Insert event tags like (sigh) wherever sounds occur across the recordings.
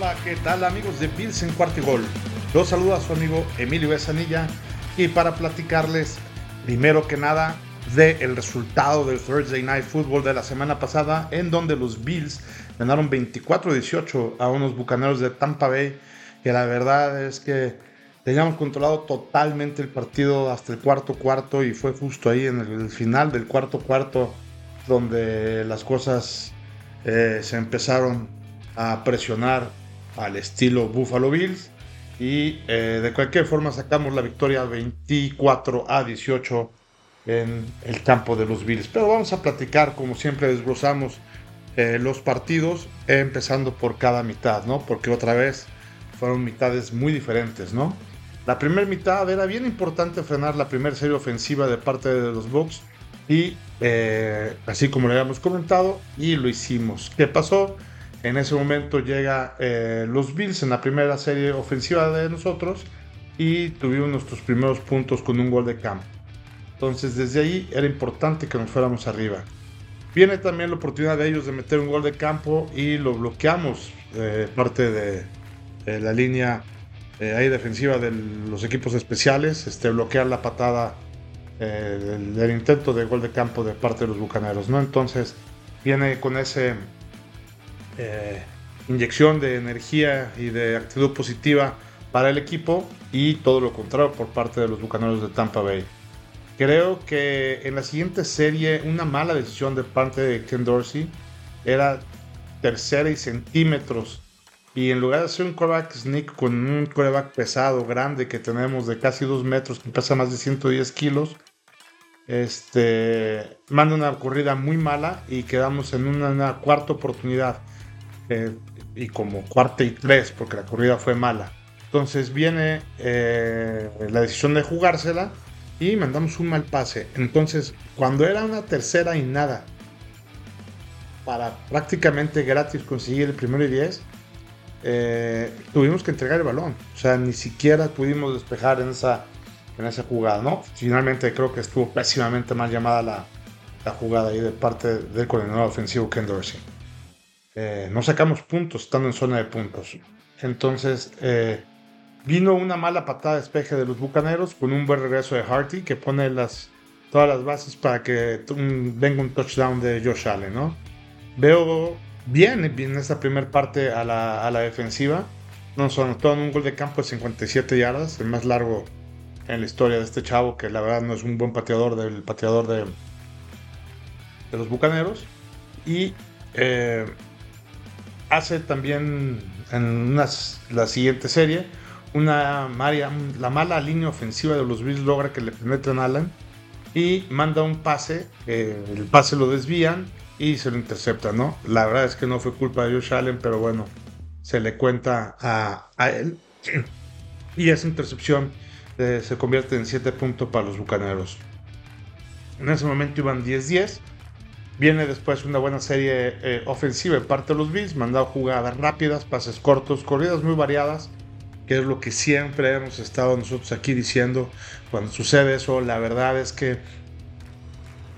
Hola, ¿qué tal amigos de Bills en Cuarto y Gol? Los saluda su amigo Emilio Besanilla y para platicarles primero que nada del resultado del Thursday Night Football de la semana pasada en donde los Bills ganaron 24-18 a unos bucaneros de Tampa Bay que la verdad es que teníamos controlado totalmente el partido hasta el cuarto cuarto y fue justo ahí en el final del cuarto cuarto donde las cosas eh, se empezaron a presionar al estilo Buffalo Bills y eh, de cualquier forma sacamos la victoria 24 a 18 en el campo de los Bills. Pero vamos a platicar, como siempre desglosamos eh, los partidos, empezando por cada mitad, ¿no? Porque otra vez fueron mitades muy diferentes, ¿no? La primera mitad era bien importante frenar la primera serie ofensiva de parte de los Bucks y eh, así como lo habíamos comentado y lo hicimos. ¿Qué pasó? En ese momento llega eh, los Bills en la primera serie ofensiva de nosotros y tuvimos nuestros primeros puntos con un gol de campo. Entonces desde ahí era importante que nos fuéramos arriba. Viene también la oportunidad de ellos de meter un gol de campo y lo bloqueamos eh, parte de, la línea eh, ahí defensiva de los equipos especiales, este, bloquear la patada del, intento de gol de campo de parte de los bucaneros. ¿no? Entonces viene con ese eh, inyección de energía y de actitud positiva para el equipo y todo lo contrario por parte de los Bucaneros de Tampa Bay. Creo que en la siguiente serie una mala decisión de parte de Ken Dorsey era tercera y centímetros y en lugar de hacer un quarterback sneak con un quarterback pesado, grande que tenemos de casi 2 metros, que pesa más de 110 kilos, este, manda una corrida muy mala y quedamos en una cuarta oportunidad eh, y como cuarta y tres, porque la corrida fue mala. Entonces viene eh, la decisión de jugársela y mandamos un mal pase. Entonces, cuando era una tercera y nada, para prácticamente gratis conseguir el primero y diez, eh, tuvimos que entregar el balón. O sea, ni siquiera pudimos despejar en esa, en esa jugada, ¿no? Finalmente creo que estuvo pésimamente mal llamada la, la jugada ahí de parte del coordinador ofensivo Ken Dorsey. Eh, no sacamos puntos estando en zona de puntos. Entonces eh, vino una mala patada de despeje de los Bucaneros con un buen regreso de Harty que pone las, todas las bases para que venga un touchdown de Josh Allen. ¿no? Veo bien, en esta primera parte a la, a la defensiva. Nos anotó en un gol de campo de 57 yardas, el más largo en la historia de este chavo, que la verdad no es un buen pateador del pateador de, de los Bucaneros. Y eh, hace también en la siguiente serie una la mala línea ofensiva de los Bills logra que le penetren a Allen y manda un pase, el pase lo desvían y se lo interceptan, ¿no? La verdad es que no fue culpa de Josh Allen, pero bueno, se le cuenta a, él. (clears throat) Y esa intercepción eh, se convierte en 7 puntos para los Bucaneros. En ese momento iban 10-10 Viene después una buena serie eh, ofensiva en parte de los Bills, mandado jugadas rápidas, pases cortos, corridas muy variadas, que es lo que siempre hemos estado nosotros aquí diciendo cuando sucede eso. La verdad es que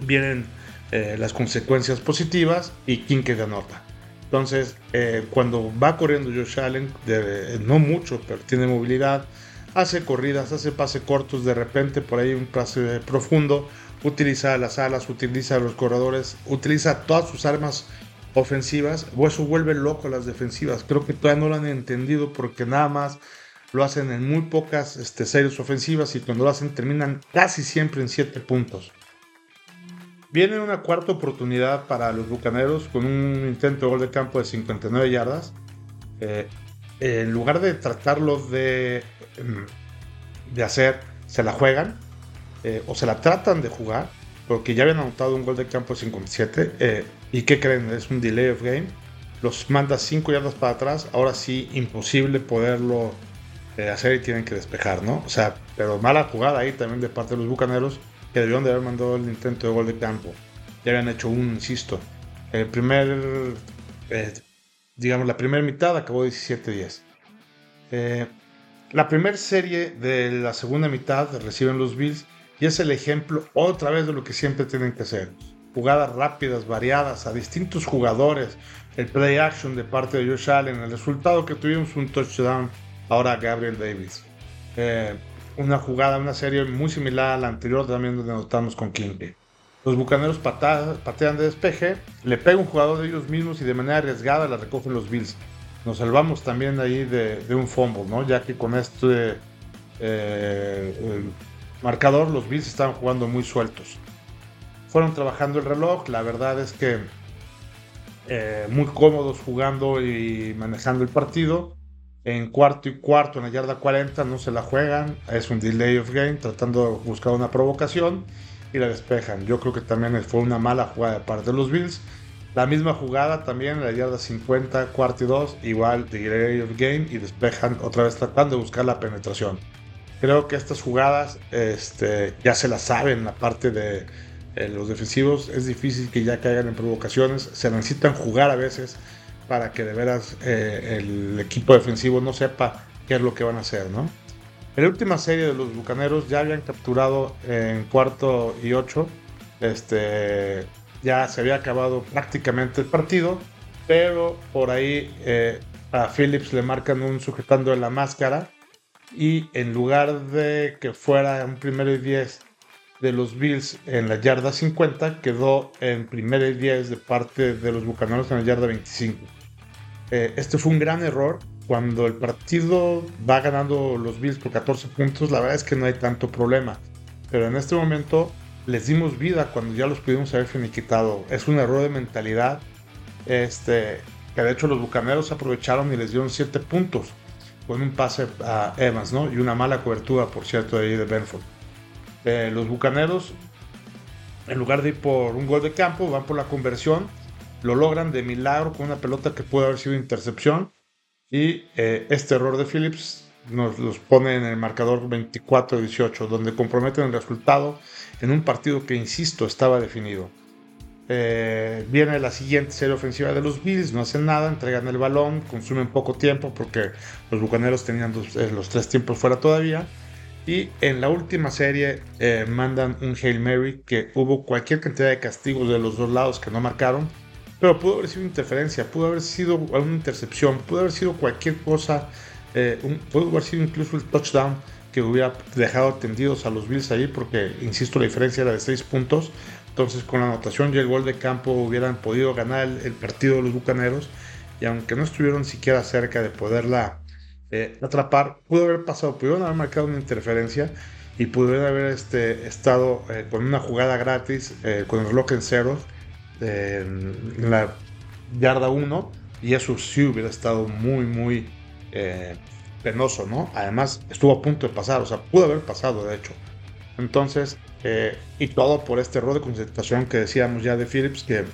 vienen eh, las consecuencias positivas y quien que nota. Entonces, eh, cuando va corriendo Josh Allen, no mucho, pero tiene movilidad, hace corridas, hace pases cortos, de repente por ahí un pase profundo utiliza las alas, utiliza los corredores, utiliza todas sus armas ofensivas, o eso vuelve loco las defensivas. Creo que todavía no lo han entendido porque nada más lo hacen en muy pocas este, series ofensivas y cuando lo hacen terminan casi siempre en 7 puntos. Viene una cuarta oportunidad para los Bucaneros con un intento de gol de campo de 59 yardas. Eh, en lugar de tratarlo de, mm, de hacer, se la juegan eh, o se la tratan de jugar, porque ya habían anotado un gol de campo 57, eh, y ¿qué creen? Es un delay of game, los manda 5 yardas para atrás, ahora sí, imposible poderlo eh, hacer y tienen que despejar, ¿no? O sea, pero mala jugada ahí también de parte de los Bucaneros, que debieron de haber mandado el intento de gol de campo. Ya habían hecho un, insisto. El primer, digamos, la primera mitad acabó 17-10. la primera serie de la segunda mitad reciben los Bills y es el ejemplo otra vez de lo que siempre tienen que hacer. jugadas rápidas, variadas, a distintos jugadores, el play action de parte de Josh Allen, el resultado que tuvimos un touchdown ahora a Gabriel Davis. Eh, una jugada, una serie muy similar a la anterior también donde notamos con King. Los bucaneros patean de despeje, le pega un jugador de ellos mismos y de manera arriesgada la recogen los Bills. Nos salvamos también ahí de, un fumble, ¿no? Ya que con este eh, marcador los Bills estaban jugando muy sueltos. Fueron trabajando el reloj, la verdad es que eh, muy cómodos jugando y manejando el partido. En cuarto y cuarto, en la yarda 40, no se la juegan. Es un delay of game, tratando de buscar una provocación y la despejan. Yo creo que también fue una mala jugada de parte de los Bills. La misma jugada también en la yarda 50, cuarto y 2, igual delay of game y despejan otra vez tratando de buscar la penetración. Creo que estas jugadas este, ya se las saben la parte de eh, los defensivos. Es difícil que ya caigan en provocaciones. Se necesitan jugar a veces para que de veras eh, el equipo defensivo no sepa qué es lo que van a hacer, ¿no? En la última serie de los Bucaneros ya habían capturado en cuarto y ocho. Este, ya se había acabado prácticamente el partido, pero por ahí eh, a Phillips le marcan un sujetando en la máscara y en lugar de que fuera un primero y diez de los Bills en la yarda 50, quedó en primero y diez de parte de los Bucaneros en la yarda 25. Eh, este fue un gran error. Cuando el partido va ganando los Bills por 14 puntos, la verdad es que no hay tanto problema. Pero en este momento les dimos vida cuando ya los pudimos haber finiquitado. Es un error de mentalidad. Este, que de hecho los bucaneros aprovecharon y les dieron 7 puntos con un pase a Evans, ¿no? Y una mala cobertura, por cierto, ahí de Benford. Eh, los bucaneros, en lugar de ir por un gol de campo, van por la conversión lo logran de milagro con una pelota que puede haber sido intercepción. Y eh, este error de Phillips nos los pone en el marcador 24-18, donde comprometen el resultado en un partido que, insisto, estaba definido. Eh, viene la siguiente serie ofensiva de los Bills, no hacen nada, entregan el balón, consumen poco tiempo porque los bucaneros tenían eh, los tres tiempos fuera todavía. Y en la última serie mandan un Hail Mary que hubo cualquier cantidad de castigos de los dos lados que no marcaron pero pudo haber sido interferencia, pudo haber sido una intercepción, pudo haber sido cualquier cosa, eh, pudo haber sido incluso el touchdown que hubiera dejado tendidos a los Bills ahí, porque, insisto, la diferencia era de 6 puntos. Entonces, con la anotación y el gol de campo hubieran podido ganar el, partido de los Bucaneros. Y aunque no estuvieron siquiera cerca de poderla eh, atrapar, pudo haber pasado, pudieron haber marcado una interferencia y pudieron haber este, estado eh, con una jugada gratis, con el reloj en ceros en la yarda 1 y eso sí hubiera estado muy, muy eh, penoso, ¿no? Además, estuvo a punto de pasar, o sea, pudo haber pasado, de hecho. Entonces, eh, y todo por este error de concentración que decíamos ya de Phillips, que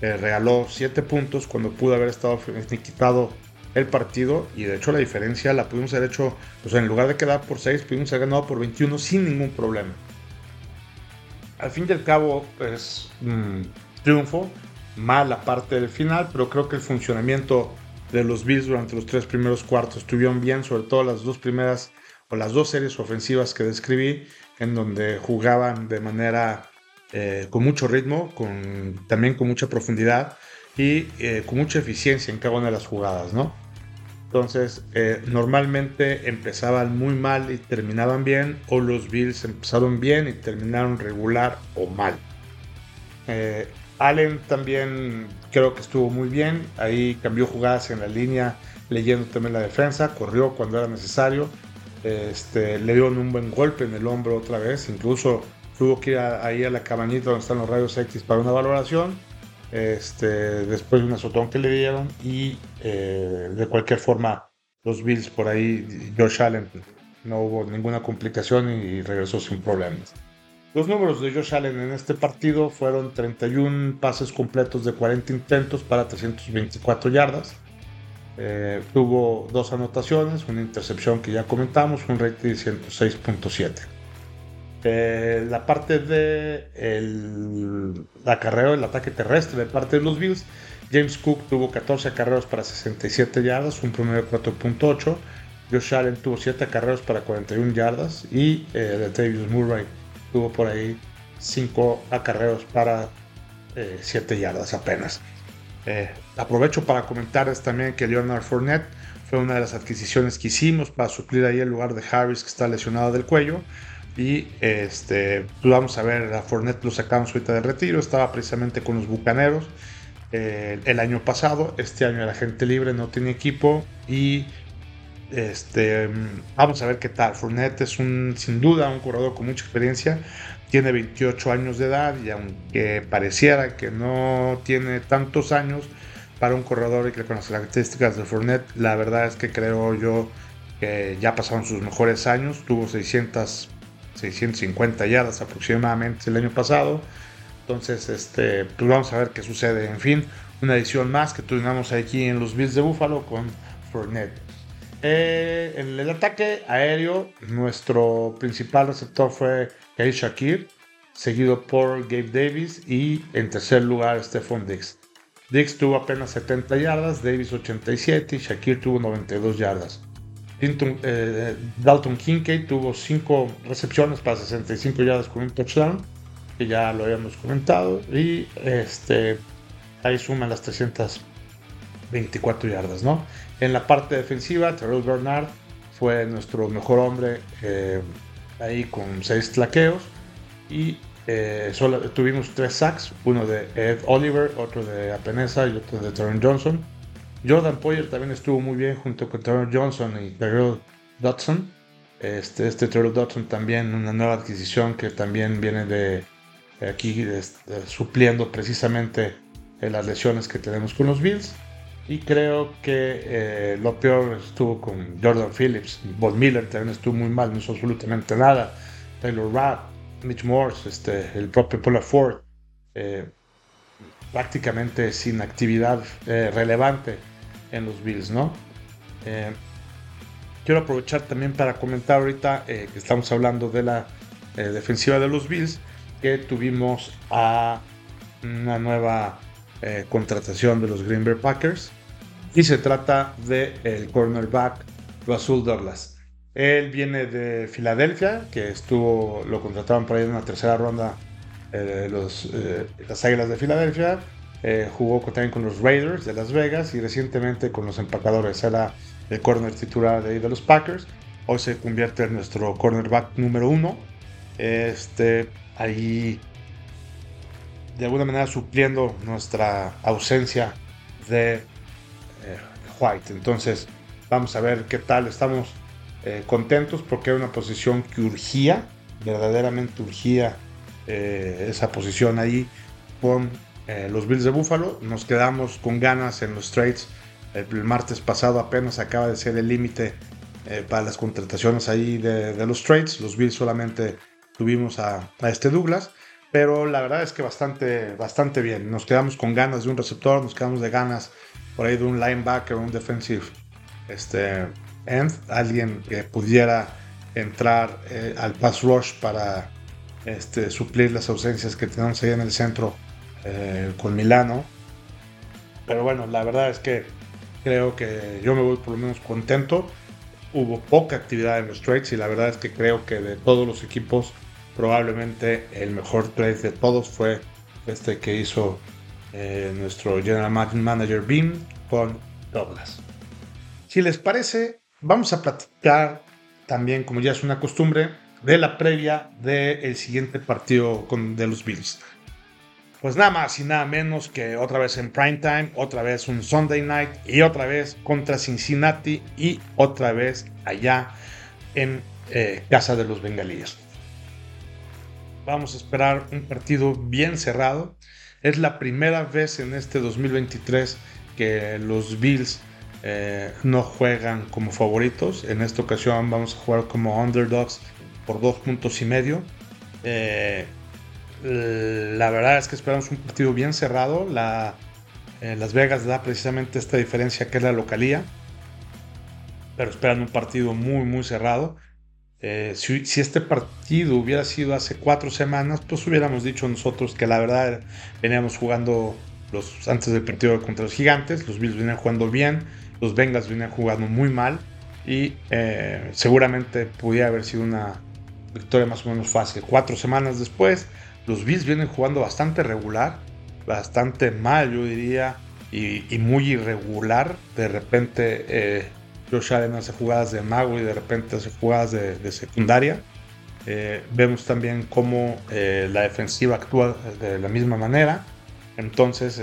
eh, regaló 7 puntos cuando pudo haber estado quitado el partido y de hecho la diferencia la pudimos haber hecho, o sea, en lugar de quedar por 6, pudimos haber ganado por 21 sin ningún problema. Al fin y al cabo, pues triunfo, mala parte del final, pero creo que el funcionamiento de los Bills durante los tres primeros cuartos estuvieron bien, sobre todo las dos primeras o las dos series ofensivas que describí, en donde jugaban de manera eh, con mucho ritmo, también con mucha profundidad y eh, con mucha eficiencia en cada una de las jugadas, ¿no? Entonces, eh, normalmente empezaban muy mal y terminaban bien, o los Bills empezaron bien y terminaron regular o mal. Allen también creo que estuvo muy bien. Ahí cambió jugadas en la línea, leyendo también la defensa. Corrió cuando era necesario. Este, le dio un buen golpe en el hombro otra vez. Incluso tuvo que ir ahí a la cabañita donde están los rayos X para una valoración. Este, después de un azotón que le dieron. Y eh, de cualquier forma, los Bills por ahí, Josh Allen, no hubo ninguna complicación y regresó sin problemas. Los números de Josh Allen en este partido fueron 31 pases completos de 40 intentos para 324 yardas. Eh, tuvo dos anotaciones, una intercepción que ya comentamos, un rating de 106.7. Eh, la parte de el, la carrera, el ataque terrestre de parte de los Bills, James Cook tuvo 14 carreras para 67 yardas, un promedio de 4.8. Josh Allen tuvo 7 carreras para 41 yardas y eh, de Davis Murray tuvo por ahí cinco acarreos para 7 yardas apenas. Aprovecho para comentarles también que Leonard Fournette fue una de las adquisiciones que hicimos para suplir ahí el lugar de Harris que está lesionado del cuello. Y este, pues vamos a ver, a Fournette lo sacamos ahorita del retiro, estaba precisamente con los Bucaneros eh, el año pasado, este año era gente libre, no tiene equipo y este, vamos a ver qué tal. Fournette es un, sin duda un corredor con mucha experiencia, tiene 28 años de edad y aunque pareciera que no tiene tantos años, para un corredor y que con las características de Fournette, la verdad es que creo yo que ya pasaron sus mejores años. Tuvo 600, 650 yardas aproximadamente el año pasado. Entonces, este, pues vamos a ver qué sucede. En fin, una edición más que tuvimos aquí en los Bills de Buffalo con Fournette. Eh, en el ataque aéreo, nuestro principal receptor fue Kay Shakir, seguido por Gabe Davis y en tercer lugar Stephon Diggs. Dix tuvo apenas 70 yardas, Davis 87 y Shakir tuvo 92 yardas. Eh, Dalton Kincaid tuvo 5 recepciones para 65 yardas con un touchdown, que ya lo habíamos comentado, y este, ahí suman las 324 yardas. ¿no? En la parte defensiva, Terrell Bernard fue nuestro mejor hombre eh, ahí con 6 tlaqueos y eh, solo tuvimos tres sacks, uno de Ed Oliver, otro de Apenesa y otro de Terrell Johnson. Jordan Poyer también estuvo muy bien junto con Terrell Johnson y Terrell Dodson. Este, este Terrell Dodson también una nueva adquisición que también viene de, aquí supliendo precisamente eh, las lesiones que tenemos con los Bills. Y creo que eh, lo peor estuvo con Jordan Phillips. Bob Miller también estuvo muy mal, no hizo absolutamente nada. Taylor Rapp Mitch Morse, este, el propio Paula Ford, eh, prácticamente sin actividad eh, relevante en los Bills, ¿no? Quiero aprovechar también para comentar ahorita que estamos hablando de la defensiva de los Bills, que tuvimos a una nueva contratación de los Green Bay Packers y se trata del el cornerback Russell Douglas. Él viene de Filadelfia, que estuvo, lo contrataron por ahí en una tercera ronda eh, los, eh, las Águilas de Filadelfia. Eh, jugó también con los Raiders de Las Vegas y recientemente con los Empacadores. Era el corner titular de, de los Packers. Hoy se convierte en nuestro cornerback número uno. Este, ahí de alguna manera supliendo nuestra ausencia de White. Entonces, vamos a ver qué tal estamos eh, contentos porque era una posición que urgía, verdaderamente urgía eh, esa posición ahí con eh, los Bills de Buffalo. Nos quedamos con ganas en los trades. El, martes pasado apenas acaba de ser el límite para las contrataciones ahí de, los trades. Los Bills solamente tuvimos a, este Douglas. Pero la verdad es que bastante, bastante bien. Nos quedamos con ganas de un receptor, nos quedamos de ganas por ahí de un linebacker, un defensive este, alguien que pudiera entrar eh, al pass rush para este, suplir las ausencias que tenemos ahí en el centro eh, con Milano. Pero bueno, la verdad es que creo que yo me voy por lo menos contento. Hubo poca actividad en los trades y la verdad es que creo que de todos los equipos probablemente el mejor trade de todos fue este que hizo eh, nuestro general manager Beam con Douglas. Si les parece, vamos a platicar también, como ya es una costumbre, de la previa del siguiente partido con, de los Bills. Pues nada más y nada menos que otra vez en prime time, otra vez un Sunday night y otra vez contra Cincinnati y otra vez allá en eh, casa de los bengalíes. Vamos a esperar un partido bien cerrado. Es la primera vez en este 2023 que los Bills eh, no juegan como favoritos. En esta ocasión vamos a jugar como underdogs por dos puntos y medio. Eh, la verdad es que esperamos un partido bien cerrado. Eh, Las Vegas da precisamente esta diferencia que es la localía. Pero esperan un partido muy, muy cerrado. Si, si, este partido hubiera sido hace cuatro semanas, pues hubiéramos dicho nosotros que la verdad veníamos jugando los, antes del partido contra los gigantes. Los Bills venían jugando bien los Bengals venían jugando muy mal y eh, seguramente pudiera haber sido una victoria más o menos fácil. Cuatro semanas después, los Bills vienen jugando bastante regular bastante mal, yo diría, y, muy irregular. De repente, eh, Josh Allen hace jugadas de mago y de repente hace jugadas de, secundaria. Eh, vemos también cómo eh, la defensiva actúa de la misma manera. Entonces,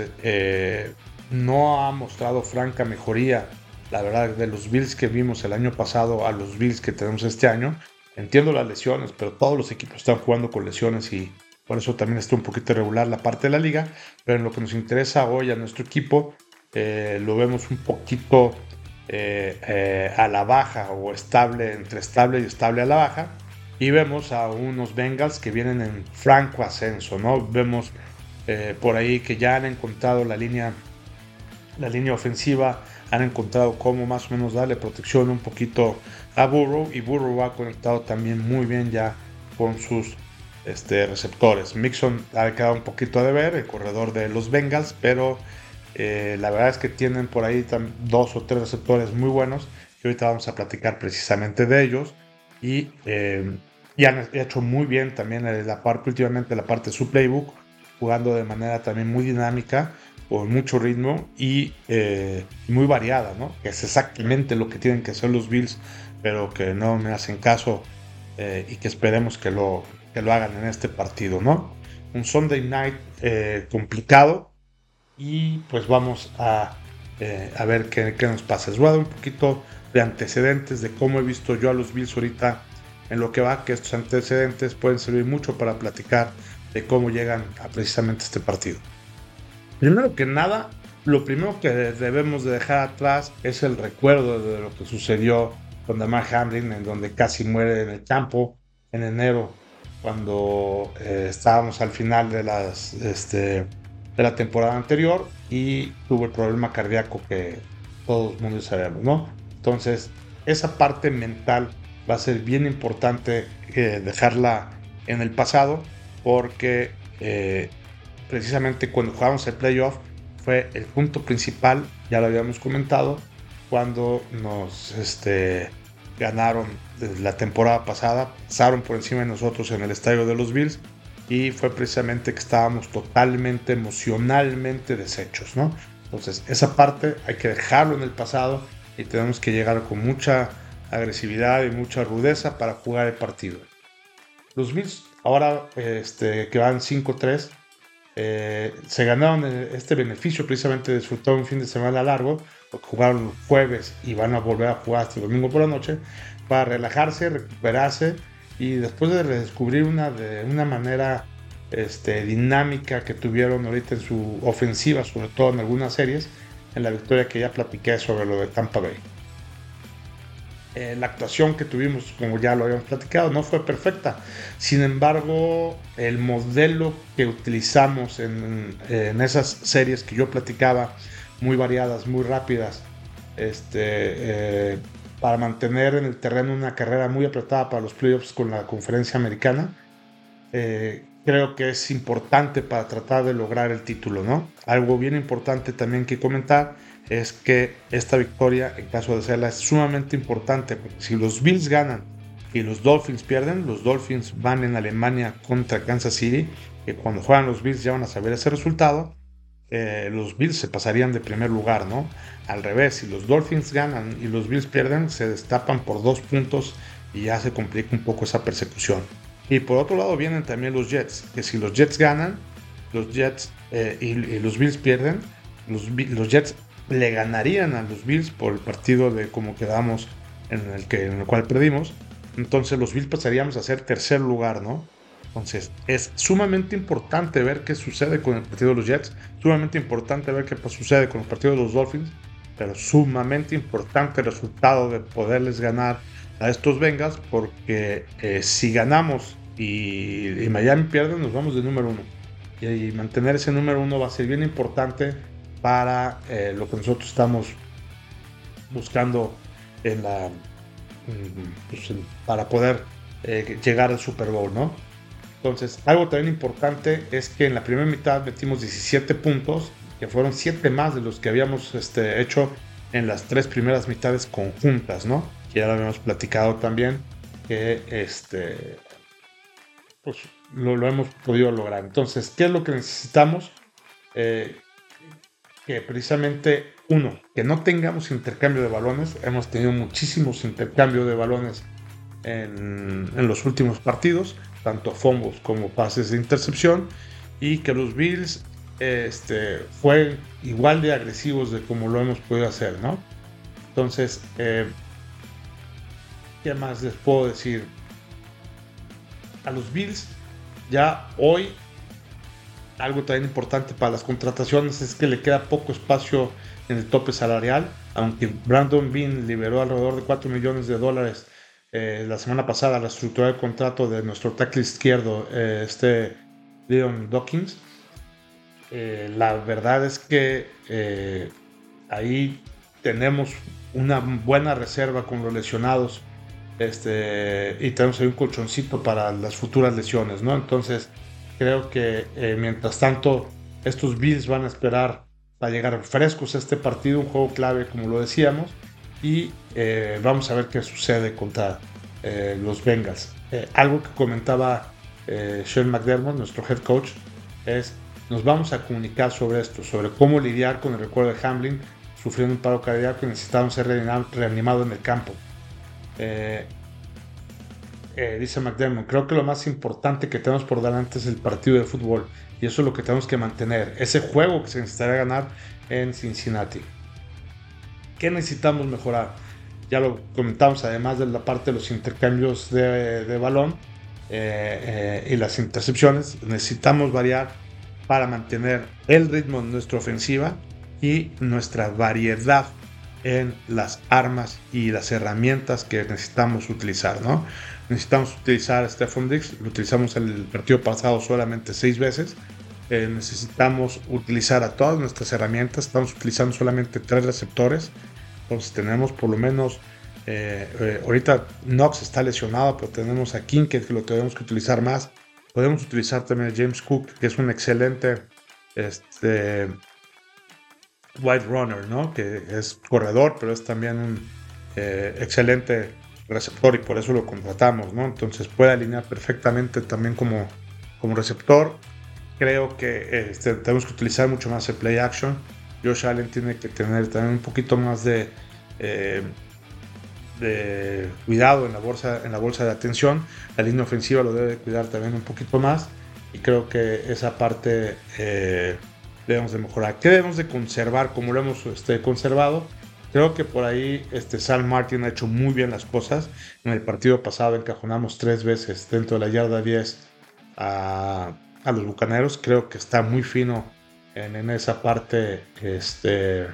no ha mostrado franca mejoría, la verdad, de los Bills que vimos el año pasado a los Bills que tenemos este año. Entiendo las lesiones, pero todos los equipos están jugando con lesiones y por eso también está un poquito irregular la parte de la liga. Pero en lo que nos interesa hoy a nuestro equipo, eh, lo vemos un poquito eh, eh, a la baja o estable, entre estable y estable a la baja. Y vemos a unos Bengals que vienen en franco ascenso, ¿no? Vemos por ahí que ya han encontrado la línea, la línea ofensiva, han encontrado cómo más o menos darle protección un poquito a Burrow y Burrow ha conectado también muy bien ya con sus este, receptores. Mixon ha quedado un poquito a deber, el corredor de los Bengals, pero eh, la verdad es que tienen por ahí dos o tres receptores muy buenos y ahorita vamos a platicar precisamente de ellos. Y, eh, han hecho muy bien también la parte, últimamente la parte de su playbook, jugando de manera también muy dinámica, con mucho ritmo y eh, muy variada, ¿no? Que es exactamente lo que tienen que hacer los Bills, pero que no me hacen caso y que esperemos que lo, que lo hagan en este partido, ¿no? Un Sunday night eh, complicado y pues vamos a, eh, a ver qué, qué, nos pasa. Les voy a dar un poquito de antecedentes de cómo he visto yo a los Bills ahorita en lo que va, que estos antecedentes pueden servir mucho para platicar de cómo llegan a precisamente este partido. Primero que nada, lo primero que debemos de dejar atrás es el recuerdo de lo que sucedió con Damar Hamlin, en donde casi muere en el campo en enero cuando eh, estábamos al final de, las, este, de la temporada anterior y tuvo el problema cardíaco que todos mundo sabemos, ¿no? Entonces, esa parte mental va a ser bien importante eh, dejarla en el pasado porque eh, precisamente cuando jugamos el playoff fue el punto principal, ya lo habíamos comentado, cuando nos este, ganaron la temporada pasada, pasaron por encima de nosotros en el estadio de los Bills y fue precisamente que estábamos totalmente emocionalmente deshechos, ¿no? Entonces, esa parte hay que dejarlo en el pasado y tenemos que llegar con mucha agresividad y mucha rudeza para jugar el partido. Los Bills, ahora este, que van 5-3, eh, se ganaron este beneficio precisamente de disfrutar un fin de semana largo jugaron jueves y van a volver a jugar hasta el domingo por la noche, para relajarse, recuperarse y después de redescubrir una, de una manera este, dinámica que tuvieron ahorita en su ofensiva, sobre todo en algunas series, en la victoria que ya platiqué sobre lo de Tampa Bay. Eh, la actuación que tuvimos, como ya lo habíamos platicado, no fue perfecta. Sin embargo, el modelo que utilizamos en, en esas series que yo platicaba, muy variadas, muy rápidas, este, eh, para mantener en el terreno una carrera muy apretada para los playoffs con la conferencia americana. Eh, creo que es importante para tratar de lograr el título, ¿no? Algo bien importante también que comentar es que esta victoria, en caso de serla, es sumamente importante, porque si los Bills ganan y los Dolphins pierden, los Dolphins van en Alemania contra Kansas City, que cuando juegan los Bills ya van a saber ese resultado, eh, los Bills se pasarían de primer lugar, ¿no? Al revés, si los Dolphins ganan y los Bills pierden, se destapan por dos puntos y ya se complica un poco esa persecución. Y por otro lado vienen también los Jets, que si los Jets ganan, los Jets eh, y, los Bills pierden, los, Jets le ganarían a los Bills por el partido de cómo quedamos en el, que, en el cual perdimos. Entonces los Bills pasaríamos a ser tercer lugar, ¿no? Entonces, es sumamente importante ver qué sucede con el partido de los Jets, sumamente importante ver qué sucede con el partido de los Dolphins, pero sumamente importante el resultado de poderles ganar a estos Bengals, porque eh, si ganamos y, Miami pierde, nos vamos de número uno. Y, mantener ese número uno va a ser bien importante para eh, lo que nosotros estamos buscando mm, pues, para poder eh, llegar al Super Bowl, ¿no? Entonces, algo también importante es que en la primera mitad metimos 17 puntos, que fueron 7 más de los que habíamos este, hecho en las tres primeras mitades conjuntas, ¿no? Que ya lo habíamos platicado también, que este, pues, lo, hemos podido lograr. Entonces, ¿qué es lo que necesitamos? eh, que precisamente, uno, que no tengamos intercambio de balones. Hemos tenido muchísimos intercambios de balones en, los últimos partidos, tanto fumbles como pases de intercepción, y que los Bills este, fueron igual de agresivos de como lo hemos podido hacer, ¿no? Entonces, eh, ¿qué más les puedo decir? A los Bills, ya hoy, algo también importante para las contrataciones es que le queda poco espacio en el tope salarial, aunque Brandon Bean liberó alrededor de 4 millones de dólares eh, la semana pasada la estructura del contrato de nuestro tackle izquierdo, eh, este Leon Dawkins. Eh, la verdad es que ahí tenemos una buena reserva con los lesionados este, y tenemos ahí un colchoncito para las futuras lesiones, ¿no? Entonces, creo que mientras tanto, estos Bills van a esperar para llegar frescos a este partido, un juego clave, como lo decíamos, y eh, vamos a ver qué sucede contra eh, los Bengals. Eh, algo que comentaba Sean McDermott, nuestro head coach, es nos vamos a comunicar sobre esto, sobre cómo lidiar con el recuerdo de Hamlin sufriendo un paro cardíaco y necesitando ser reanimado en el campo. dice McDermott, creo que lo más importante que tenemos por delante es el partido de fútbol y eso es lo que tenemos que mantener, ese juego que se necesitaría ganar en Cincinnati. ¿Qué necesitamos mejorar? Ya lo comentamos, además de la parte de los intercambios de, balón eh, eh, y las intercepciones, necesitamos variar para mantener el ritmo de nuestra ofensiva y nuestra variedad en las armas y las herramientas que necesitamos utilizar, ¿no? Necesitamos utilizar Stephon Dix, lo utilizamos el partido pasado solamente seis veces. Eh, necesitamos utilizar a todas nuestras herramientas, estamos utilizando solamente tres receptores. Entonces tenemos por lo menos, eh, eh, ahorita Knox está lesionado, pero tenemos a King que lo tenemos que utilizar más. Podemos utilizar también a James Cook, que es un excelente este, wide runner, ¿no? Que es corredor, pero es también un eh, excelente receptor y por eso lo contratamos, ¿no? Entonces puede alinear perfectamente también como, como receptor. Creo que este, tenemos que utilizar mucho más el play action Josh Allen tiene que tener también un poquito más de, eh, cuidado en la, bolsa, en la bolsa de atención. La línea ofensiva lo debe cuidar también un poquito más. Y creo que esa parte eh, debemos de mejorar. ¿Qué debemos de conservar como lo hemos este, conservado? Creo que por ahí este, Sal Martin ha hecho muy bien las cosas. En el partido pasado encajonamos tres veces dentro de la yarda 10 a, a los Bucaneros. Creo que está muy fino en, esa parte este,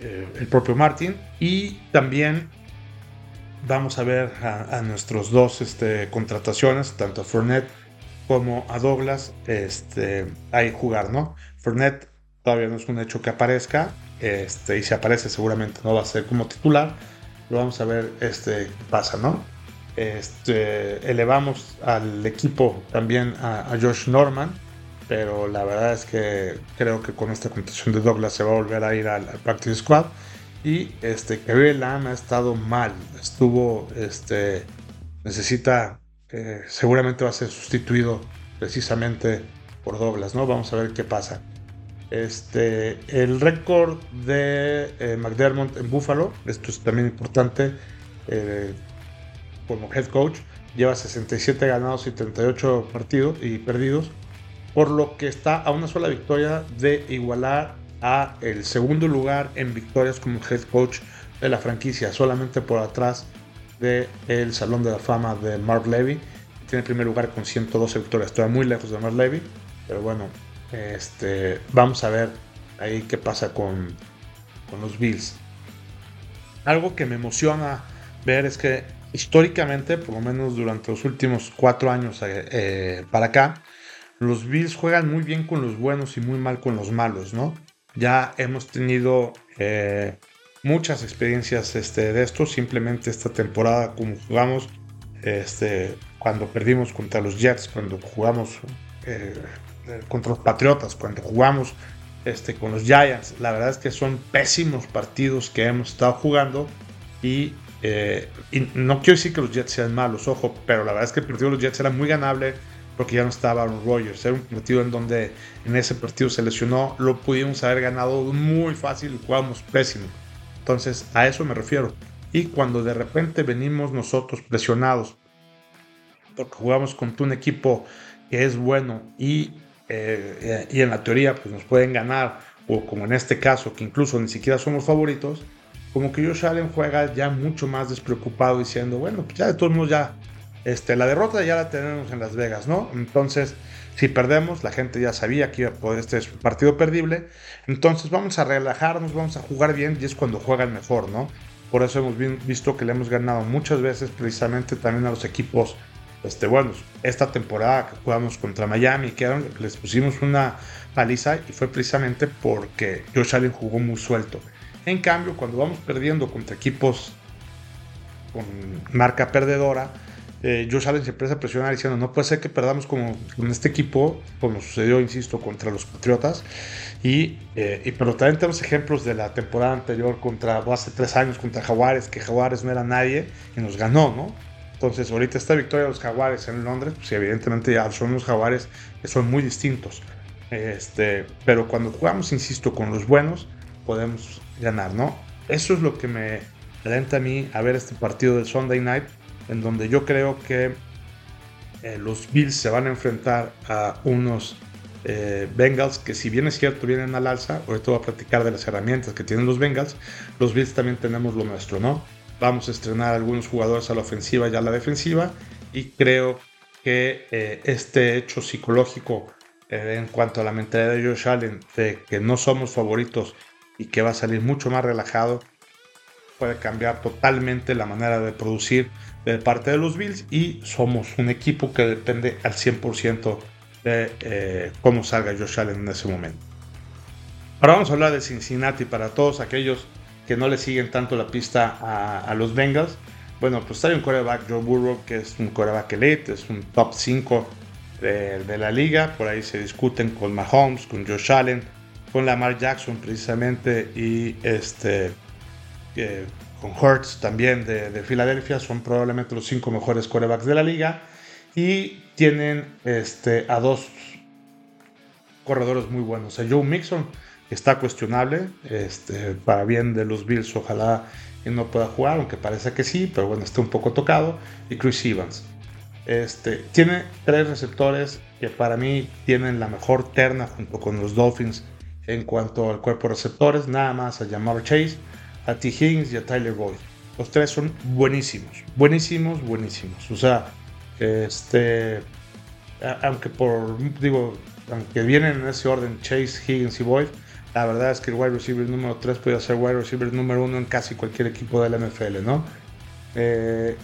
eh, el propio Martin. Y también vamos a ver a, nuestros dos este, contrataciones, tanto a Fournette como a Douglas, este, ahí jugar, ¿no? Fournette todavía no es un hecho que aparezca, este, y si aparece seguramente no va a ser como titular, lo vamos a ver este, qué pasa, ¿no? Este, elevamos al equipo también a, Josh Norman, pero la verdad es que creo que con esta contención de Douglas se va a volver a ir al, practice squad. Y este, Kevin Lam ha estado mal, estuvo, este, necesita, eh, seguramente va a ser sustituido precisamente por Douglas, ¿no? Vamos a ver qué pasa. Este, el récord de eh, McDermott en Buffalo, esto es también importante, eh, como head coach, lleva 67 ganados y 38 partidos y perdidos por lo que está a una sola victoria de igualar a el segundo lugar en victorias como head coach de la franquicia, solamente por atrás del el Salón de la Fama de Mark Levy. Tiene primer lugar con 112 victorias, todavía muy lejos de Mark Levy, pero bueno, este, vamos a ver ahí qué pasa con, con los Bills. Algo que me emociona ver es que históricamente, por lo menos durante los últimos cuatro años eh, eh, para acá, los Bills juegan muy bien con los buenos y muy mal con los malos, ¿no? Ya hemos tenido eh, muchas experiencias este, de esto, simplemente esta temporada como jugamos, este, cuando perdimos contra los Jets, cuando jugamos contra los Patriotas, cuando jugamos este, con los Giants, la verdad es que son pésimos partidos que hemos estado jugando y, eh, no quiero decir que los Jets sean malos, ojo, pero la verdad es que el partido de los Jets era muy ganable porque ya no estaba Aaron Rodgers. Era un partido en donde en ese partido se lesionó, lo pudimos haber ganado muy fácil y jugamos pésimo. Entonces, a eso me refiero. Y cuando de repente venimos nosotros presionados, porque jugamos contra un equipo que es bueno y, eh, y en la teoría pues nos pueden ganar, o como en este caso, que incluso ni siquiera somos favoritos, como que Josh Allen juega ya mucho más despreocupado diciendo, bueno, pues ya de todos modos ya este, la derrota ya la tenemos en Las Vegas, ¿no? Entonces, si perdemos, la gente ya sabía que iba a poder, este es un partido perdible. Entonces, vamos a relajarnos, vamos a jugar bien y es cuando juegan mejor, ¿no? Por eso hemos visto que le hemos ganado muchas veces, precisamente también a los equipos este, buenos. Esta temporada que jugamos contra Miami, que les pusimos una paliza y fue precisamente porque Josh Allen jugó muy suelto. En cambio, cuando vamos perdiendo contra equipos con marca perdedora, eh, Josh Allen se empieza a presionar diciendo no puede ser que perdamos como con este equipo, como sucedió, insisto, contra los Patriotas. Y, eh, pero también tenemos ejemplos de la temporada anterior contra, hace tres años, contra Jaguares, que Jaguares no era nadie y nos ganó, ¿no? Entonces, ahorita esta victoria de los Jaguares en Londres, pues evidentemente ya son los Jaguares que son muy distintos. Este, pero cuando jugamos, insisto, con los buenos, podemos ganar, ¿no? Eso es lo que me alenta a mí a ver este partido del Sunday Night en donde yo creo que eh, los Bills se van a enfrentar a unos eh, Bengals que si bien es cierto vienen al alza, ahorita voy a platicar de las herramientas que tienen los Bengals, los Bills también tenemos lo nuestro, ¿no? Vamos a estrenar algunos jugadores a la ofensiva y a la defensiva y creo que eh, este hecho psicológico en cuanto a la mentalidad de Josh Allen de que no somos favoritos y que va a salir mucho más relajado puede cambiar totalmente la manera de producir de parte de los Bills y somos un equipo que depende al 100% de eh, cómo salga Josh Allen en ese momento. Ahora vamos a hablar de Cincinnati para todos aquellos que no le siguen tanto la pista a, los Bengals. Bueno, pues hay un coreback Joe Burrow que es un coreback elite, es un top 5 de, la liga. Por ahí se discuten con Mahomes, con Josh Allen, con Lamar Jackson precisamente y este eh, con Hurts también de, Filadelfia, son probablemente los cinco mejores corebacks de la liga. Y tienen este, a dos corredores muy buenos. A Joe Mixon, está cuestionable, este, para bien de los Bills, ojalá que no pueda jugar, aunque parece que sí, pero bueno, está un poco tocado. Y Chris Evans. Este, tiene tres receptores que para mí tienen la mejor terna junto con los Dolphins en cuanto al cuerpo de receptores, nada más a llamar Chase a T. Higgins y a Tyler Boyd. Los tres son buenísimos, buenísimos, buenísimos. O sea, este, aunque por, digo, aunque vienen en ese orden Chase, Higgins y Boyd, la verdad es que el wide receiver número 3 puede ser wide receiver número 1 en casi cualquier equipo de la NFL, ¿no? Eh,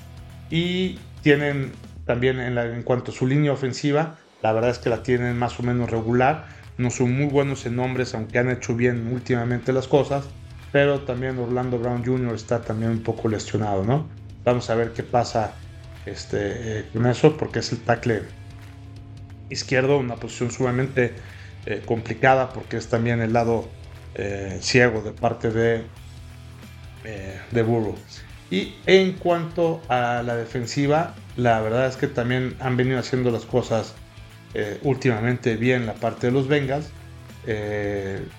y tienen también en, cuanto a su línea ofensiva, la verdad es que la tienen más o menos regular. No son muy buenos en nombres, aunque han hecho bien últimamente las cosas pero también Orlando Brown Jr. está también un poco lesionado, ¿no? Vamos a ver qué pasa este, eh, con eso, porque es el tackle izquierdo, una posición sumamente eh, complicada, porque es también el lado eh, ciego de parte de, de Burrow. Y en cuanto a la defensiva, la verdad es que también han venido haciendo las cosas últimamente bien la parte de los Bengals.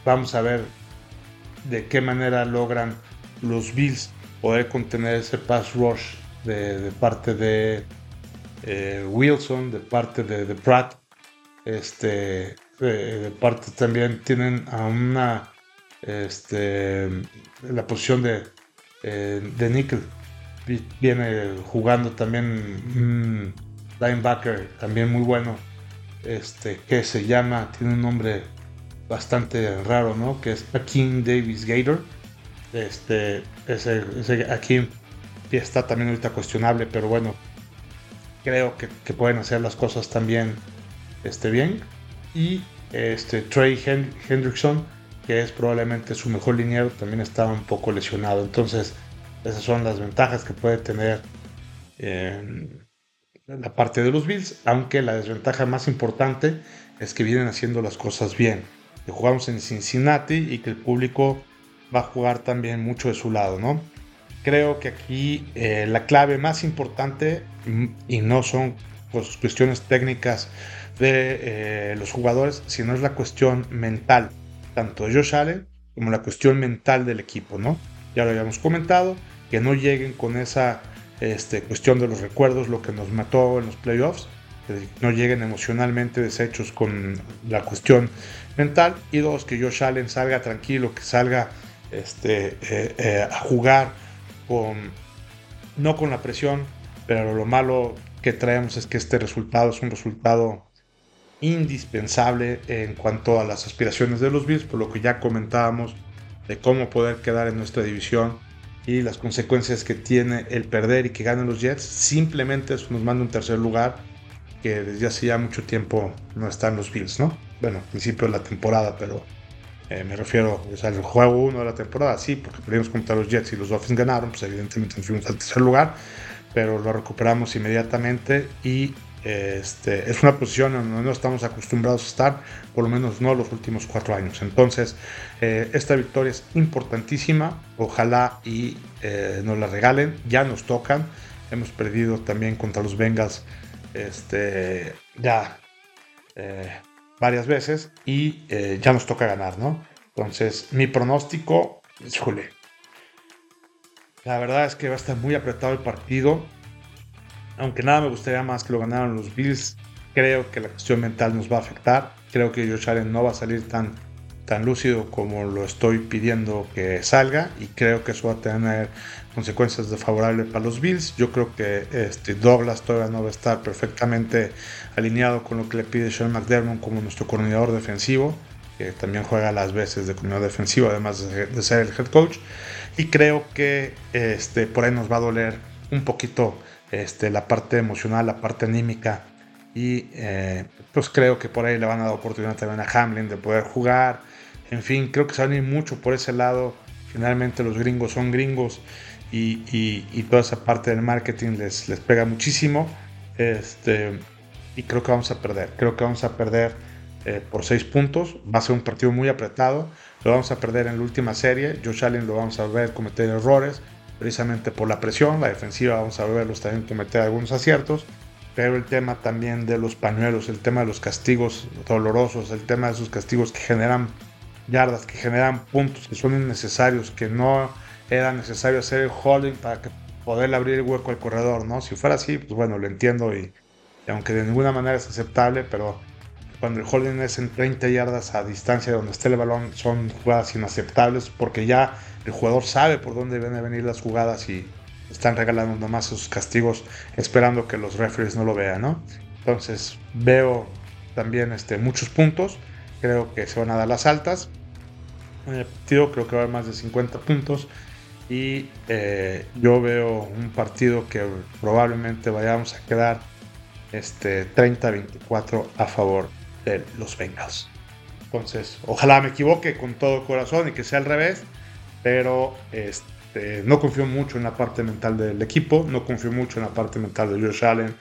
vamos a ver de qué manera logran los Bills poder contener ese pass rush de, parte de eh, Wilson, de parte de, Pratt, este, de, parte también tienen a una, este, la posición de, eh, de Nickel, viene jugando también un linebacker también muy bueno, este, que se llama, tiene un nombre bastante raro, ¿no? Que es Akeem Davis Gator. Este, ese, ese Akeem está también ahorita cuestionable, pero bueno, creo que, pueden hacer las cosas también este, bien. Y este, Trey Hendrickson, que es probablemente su mejor liniero, también estaba un poco lesionado. Entonces, esas son las ventajas que puede tener la parte de los Bills, aunque la desventaja más importante es que vienen haciendo las cosas bien que jugamos en Cincinnati y que el público va a jugar también mucho de su lado, ¿no? Creo que aquí eh, la clave más importante, mm, y no son pues, cuestiones técnicas de eh, los jugadores, sino es la cuestión mental, tanto de Josh Allen como la cuestión mental del equipo, ¿no? Ya lo habíamos comentado, que no lleguen con esa este, cuestión de los recuerdos, lo que nos mató en los playoffs, que no lleguen emocionalmente deshechos con la cuestión mental, y dos, que Josh Allen salga tranquilo, que salga este, eh, eh, a jugar con, no con la presión, pero lo malo que traemos es que este resultado es un resultado indispensable en cuanto a las aspiraciones de los Bills, por lo que ya comentábamos de cómo poder quedar en nuestra división y las consecuencias que tiene el perder y que ganen los Jets. Simplemente eso nos manda un tercer lugar que desde hace ya mucho tiempo no están los Bills, ¿no? Bueno, principio de la temporada, pero eh, me refiero al juego 1 de la temporada, sí, porque perdimos contra los Jets y los Dolphins ganaron, pues evidentemente nos fuimos al tercer lugar, pero lo recuperamos inmediatamente y este, es una posición en donde no estamos acostumbrados a estar, por lo menos no los últimos cuatro años. Entonces, eh, esta victoria es importantísima, ojalá y eh, nos la regalen, ya nos tocan, hemos perdido también contra los Bengals este, ya varias veces y eh, ya nos toca ganar, ¿no? Entonces, mi pronóstico, híjole, la verdad es que va a estar muy apretado el partido. Aunque nada me gustaría más que lo ganaran los Bills, creo que la cuestión mental nos va a afectar. Creo que Josh Allen no va a salir tan, tan lúcido como lo estoy pidiendo que salga y creo que eso va a tener consecuencias desfavorables para los Bills. Yo creo que este Douglas todavía no va a estar perfectamente alineado con lo que le pide Sean McDermott como nuestro coordinador defensivo, que también juega las veces de coordinador defensivo, además de, ser el head coach. Y creo que este, por ahí nos va a doler un poquito este, la parte emocional, la parte anímica. Y eh, pues creo que por ahí le van a dar oportunidad también a Hamlin de poder jugar. En fin, creo que se van a ir mucho por ese lado. Finalmente los gringos son gringos y, toda esa parte del marketing les, les pega muchísimo. Este, y creo que vamos a perder. Creo que vamos a perder eh, por seis puntos. Va a ser un partido muy apretado. Lo vamos a perder en la última serie. Josh Allen lo vamos a ver cometer errores precisamente por la presión. La defensiva vamos a verlos también cometer algunos aciertos. Pero el tema también de los pañuelos, el tema de los castigos dolorosos, el tema de esos castigos que generan yardas, que generan puntos que son innecesarios, que no era necesario hacer el holding para que poder abrir el hueco al corredor, ¿no? Si fuera así, pues bueno, lo entiendo y, aunque de ninguna manera es aceptable, pero cuando el holding es en 30 yardas a distancia de donde esté el balón, son jugadas inaceptables porque ya el jugador sabe por dónde van a venir las jugadas y están regalando nomás esos castigos esperando que los referees no lo vean, ¿no? Entonces veo también este, muchos puntos, creo que se van a dar las altas. En el partido creo que va a haber más de 50 puntos y eh, yo veo un partido que probablemente vayamos a quedar este 30-24 a favor de los Bengals. Entonces, ojalá me equivoque con todo corazón y que sea al revés, pero este, no confío mucho en la parte mental del equipo, no confío mucho en la parte mental de Josh Allen,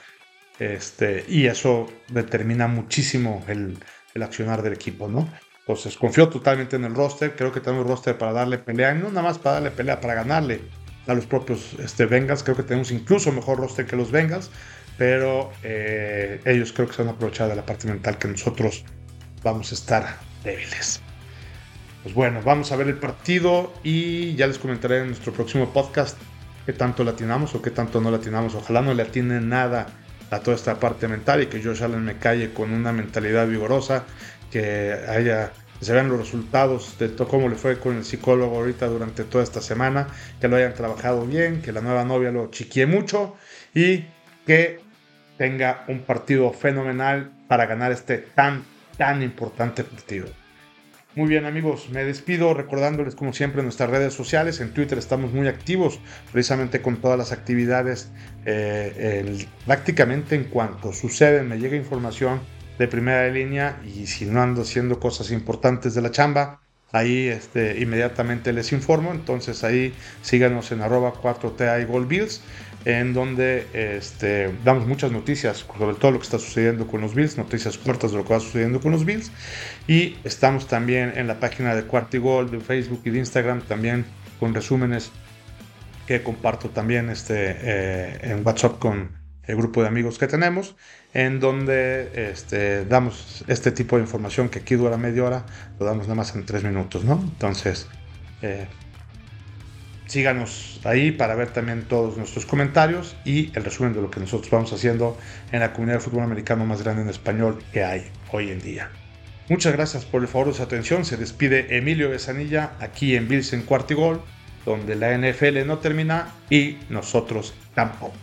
este, y eso determina muchísimo el, el accionar del equipo, ¿no? Entonces confío totalmente en el roster. Creo que tenemos roster para darle pelea. Y no nada más para darle pelea, para ganarle a los propios este, Bengals. Creo que tenemos incluso mejor roster que los Bengals. Pero eh, ellos creo que se van a aprovechar de la parte mental que nosotros vamos a estar débiles. Pues bueno, vamos a ver el partido y ya les comentaré en nuestro próximo podcast qué tanto latinamos o qué tanto no latinamos. Ojalá no le atine nada a toda esta parte mental y que Josh Allen me calle con una mentalidad vigorosa que haya se vean los resultados de cómo le fue con el psicólogo ahorita durante toda esta semana, que lo hayan trabajado bien, que la nueva novia lo chiquie mucho y que tenga un partido fenomenal para ganar este tan, tan importante partido. Muy bien amigos, me despido recordándoles como siempre nuestras redes sociales. En Twitter estamos muy activos, precisamente con todas las actividades. Eh, prácticamente en cuanto sucede, me llega información de primera línea y si no ando haciendo cosas importantes de la chamba, ahí este, inmediatamente les informo. Entonces ahí síganos en arroba 4TA y Gold Bills, en donde este, damos muchas noticias sobre todo lo que está sucediendo con los Bills, noticias cortas de lo que va sucediendo con los Bills. Y estamos también en la página de Gold de Facebook y de Instagram, también con resúmenes que comparto también este, eh, en WhatsApp con el grupo de amigos que tenemos, en donde este, damos este tipo de información que aquí dura media hora, lo damos nada más en tres minutos, ¿no? Entonces, eh, síganos ahí para ver también todos nuestros comentarios y el resumen de lo que nosotros vamos haciendo en la comunidad de fútbol americano más grande en español que hay hoy en día. Muchas gracias por el favor de su atención. Se despide Emilio Besanilla aquí en Bills en Cuartigol, donde la NFL no termina y nosotros tampoco.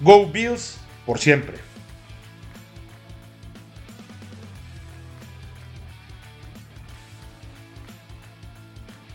Go Bills por siempre.